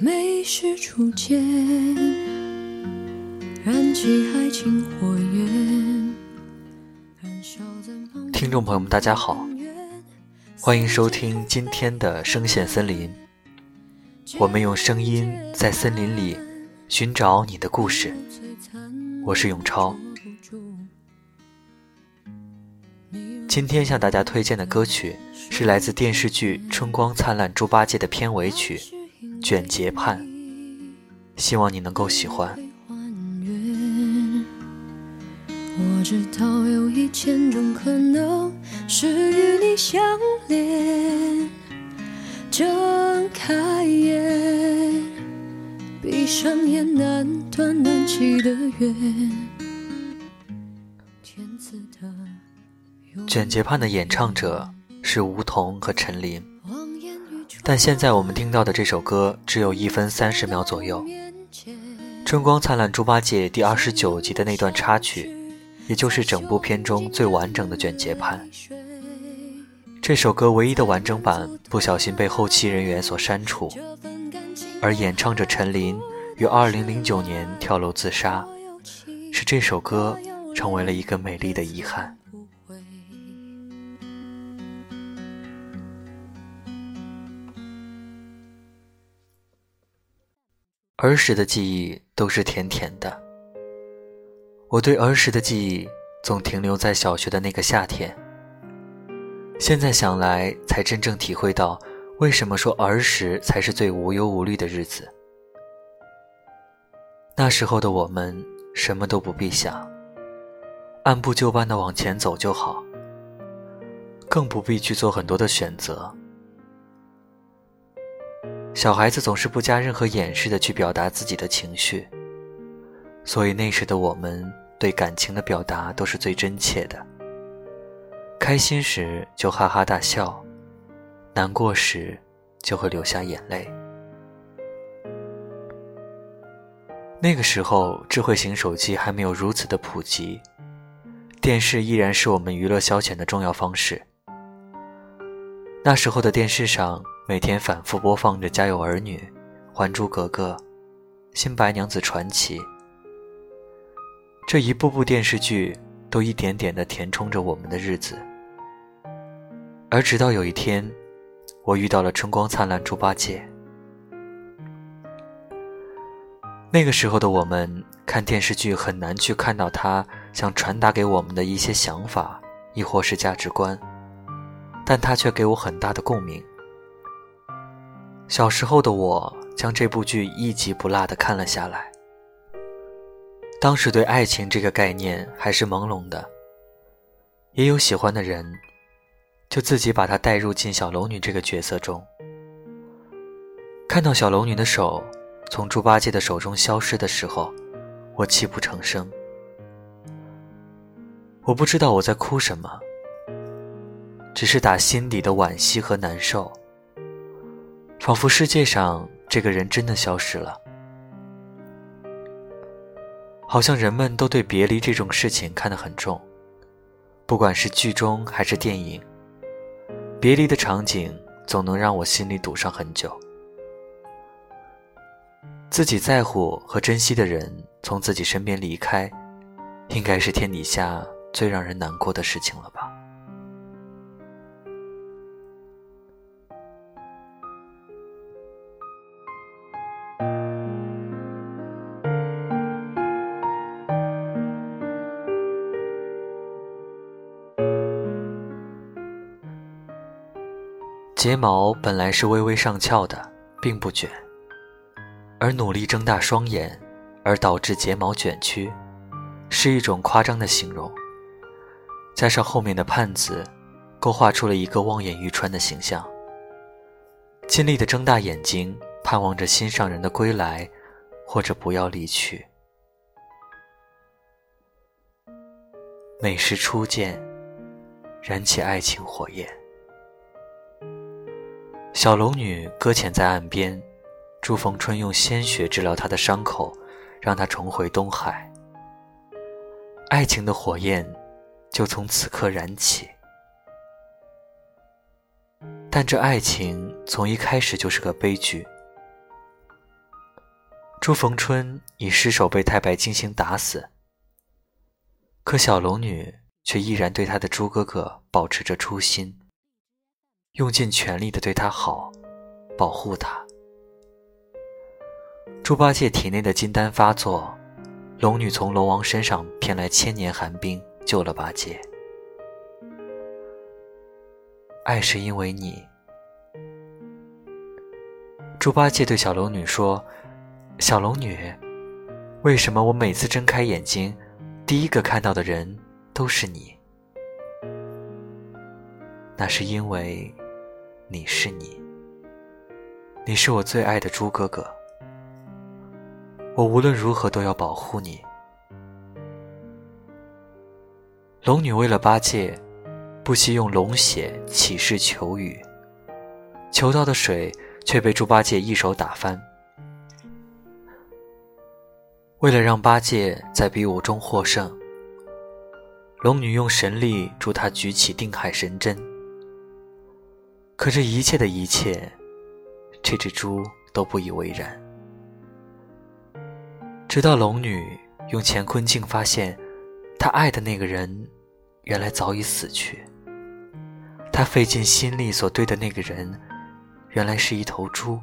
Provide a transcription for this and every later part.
美是初见，燃起爱情火焰。听众朋友们，大家好，欢迎收听今天的声线森林。我们用声音在森林里寻找你的故事。我是永超。今天向大家推荐的歌曲是来自电视剧《春光灿烂猪八戒》的片尾曲《卷睫盼》，希望你能够喜欢。我知道有一千种可能是与你相恋，睁开眼，闭上眼，难断难弃的缘。卷睫盼的演唱者是吴彤和陈琳，但现在我们听到的这首歌只有一分三十秒左右。《春光灿烂猪八戒》第二十九集的那段插曲，也就是整部片中最完整的卷睫盼。这首歌唯一的完整版不小心被后期人员所删除，而演唱者陈琳于二零零九年跳楼自杀，使这首歌成为了一个美丽的遗憾。儿时的记忆都是甜甜的。我对儿时的记忆总停留在小学的那个夏天。现在想来，才真正体会到为什么说儿时才是最无忧无虑的日子。那时候的我们什么都不必想，按部就班的往前走就好，更不必去做很多的选择。小孩子总是不加任何掩饰的去表达自己的情绪，所以那时的我们对感情的表达都是最真切的。开心时就哈哈大笑，难过时就会流下眼泪。那个时候，智慧型手机还没有如此的普及，电视依然是我们娱乐消遣的重要方式。那时候的电视上。每天反复播放着《家有儿女》《还珠格格》《新白娘子传奇》，这一部部电视剧都一点点的填充着我们的日子。而直到有一天，我遇到了春光灿烂猪八戒。那个时候的我们看电视剧很难去看到他想传达给我们的一些想法，亦或是价值观，但他却给我很大的共鸣。小时候的我将这部剧一集不落的看了下来。当时对爱情这个概念还是朦胧的，也有喜欢的人，就自己把他带入进小龙女这个角色中。看到小龙女的手从猪八戒的手中消失的时候，我泣不成声。我不知道我在哭什么，只是打心底的惋惜和难受。仿佛世界上这个人真的消失了，好像人们都对别离这种事情看得很重，不管是剧中还是电影，别离的场景总能让我心里堵上很久。自己在乎和珍惜的人从自己身边离开，应该是天底下最让人难过的事情了吧。睫毛本来是微微上翘的，并不卷，而努力睁大双眼，而导致睫毛卷曲，是一种夸张的形容。加上后面的盼字，勾画出了一个望眼欲穿的形象。尽力的睁大眼睛，盼望着心上人的归来，或者不要离去。美是初见，燃起爱情火焰。小龙女搁浅在岸边，朱逢春用鲜血治疗她的伤口，让她重回东海。爱情的火焰就从此刻燃起，但这爱情从一开始就是个悲剧。朱逢春已失手被太白金星打死，可小龙女却依然对她的朱哥哥保持着初心，用尽全力的对他好，保护他。猪八戒体内的金丹发作，龙女从龙王身上骗来千年寒冰，救了八戒。爱是因为你。猪八戒对小龙女说：“小龙女，为什么我每次睁开眼睛，第一个看到的人都是你？那是因为你是你，你是我最爱的猪哥哥。我无论如何都要保护你。”龙女为了八戒。不惜用龙血起誓求雨，求到的水却被猪八戒一手打翻。为了让八戒在比武中获胜，龙女用神力助他举起定海神针。可这一切的一切，这只猪都不以为然。直到龙女用乾坤镜发现，她爱的那个人，原来早已死去。她费尽心力所对的那个人，原来是一头猪，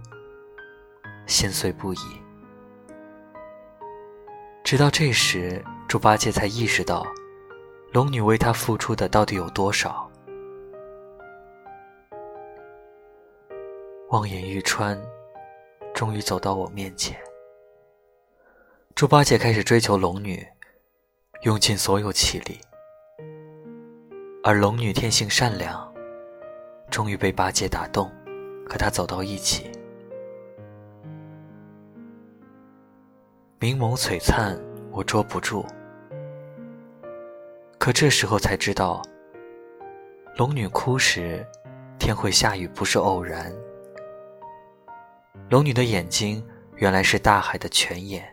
心碎不已。直到这时，猪八戒才意识到，龙女为他付出的到底有多少。望眼欲穿，终于走到我面前。猪八戒开始追求龙女，用尽所有气力，而龙女天性善良。终于被八戒打动，和他走到一起。明眸璀璨，我捉不住。可这时候才知道，龙女哭时，天会下雨不是偶然。龙女的眼睛原来是大海的泉眼，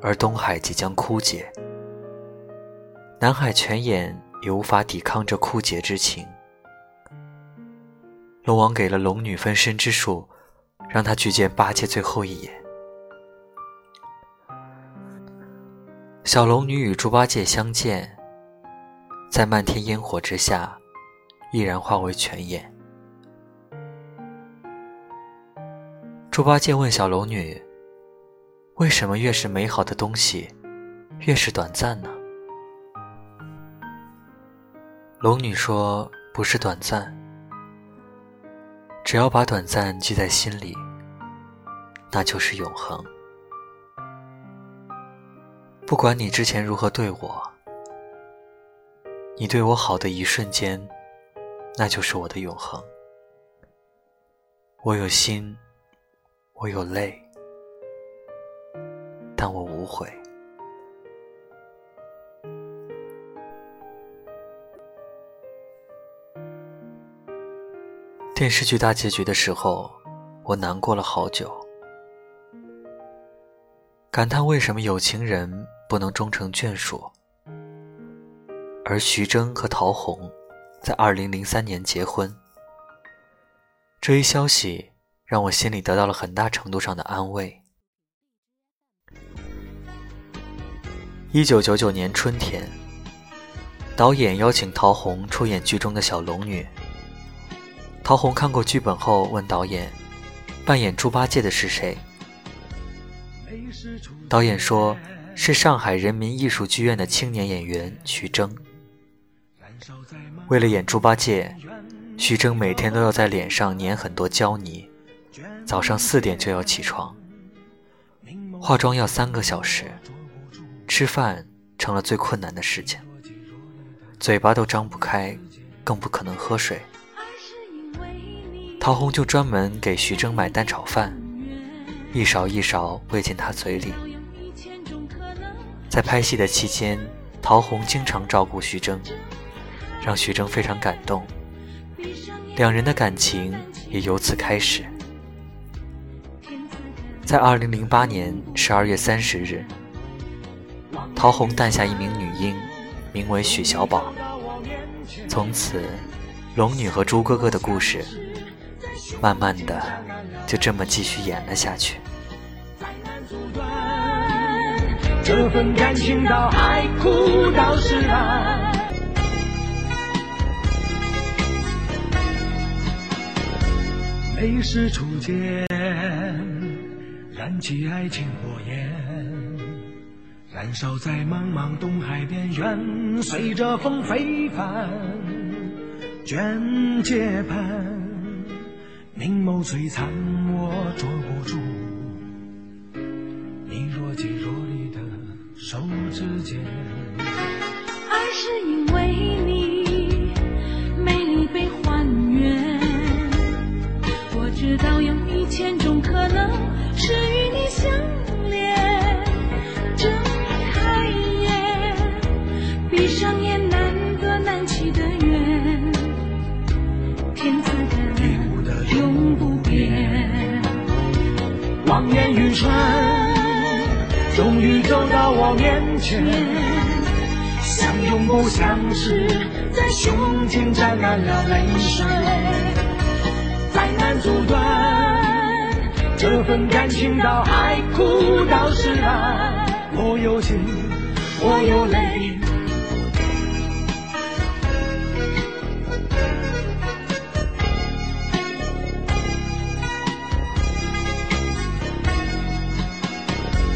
而东海即将枯竭，南海泉眼也无法抵抗这枯竭之情。龙王给了龙女分身之术，让她去见八戒最后一眼。小龙女与猪八戒相见，在漫天烟火之下，毅然化为泉眼。猪八戒问小龙女：“为什么越是美好的东西，越是短暂呢？”龙女说：“不是短暂。”只要把短暂记在心里，那就是永恒。不管你之前如何对我，你对我好的一瞬间，那就是我的永恒。我有心，我有泪，但我无悔。电视剧大结局的时候，我难过了好久，感叹为什么有情人不能终成眷属。而徐峥和陶虹在二零零三年结婚，这一消息让我心里得到了很大程度上的安慰。一九九九年春天，导演邀请陶虹出演剧中的小龙女。陶虹看过剧本后问导演：“扮演猪八戒的是谁？”导演说：“是上海人民艺术剧院的青年演员徐峥。”为了演猪八戒，徐峥每天都要在脸上粘很多胶泥，早上四点就要起床，化妆要三个小时，吃饭成了最困难的事情，嘴巴都张不开，更不可能喝水。陶虹就专门给徐峥买蛋炒饭，一勺一勺喂进他嘴里。在拍戏的期间，陶虹经常照顾徐峥，让徐峥非常感动，两人的感情也由此开始。在二零零八年十二月三十日，陶虹诞下一名女婴，名为许小宝。从此，龙女和猪哥哥的故事。慢慢的，就这么继续演了下去。这份感情到海枯到石烂。泪是初见，燃起爱情火焰，燃烧在茫茫东海边缘，随着风飞帆，卷睫盼，明眸璀璨，我捉不住你若即若离的手指间。爱是因为你我面前。相拥不相识，在胸前沾满了泪水，再难阻断这份感情到海枯到石烂。我有情，我有泪，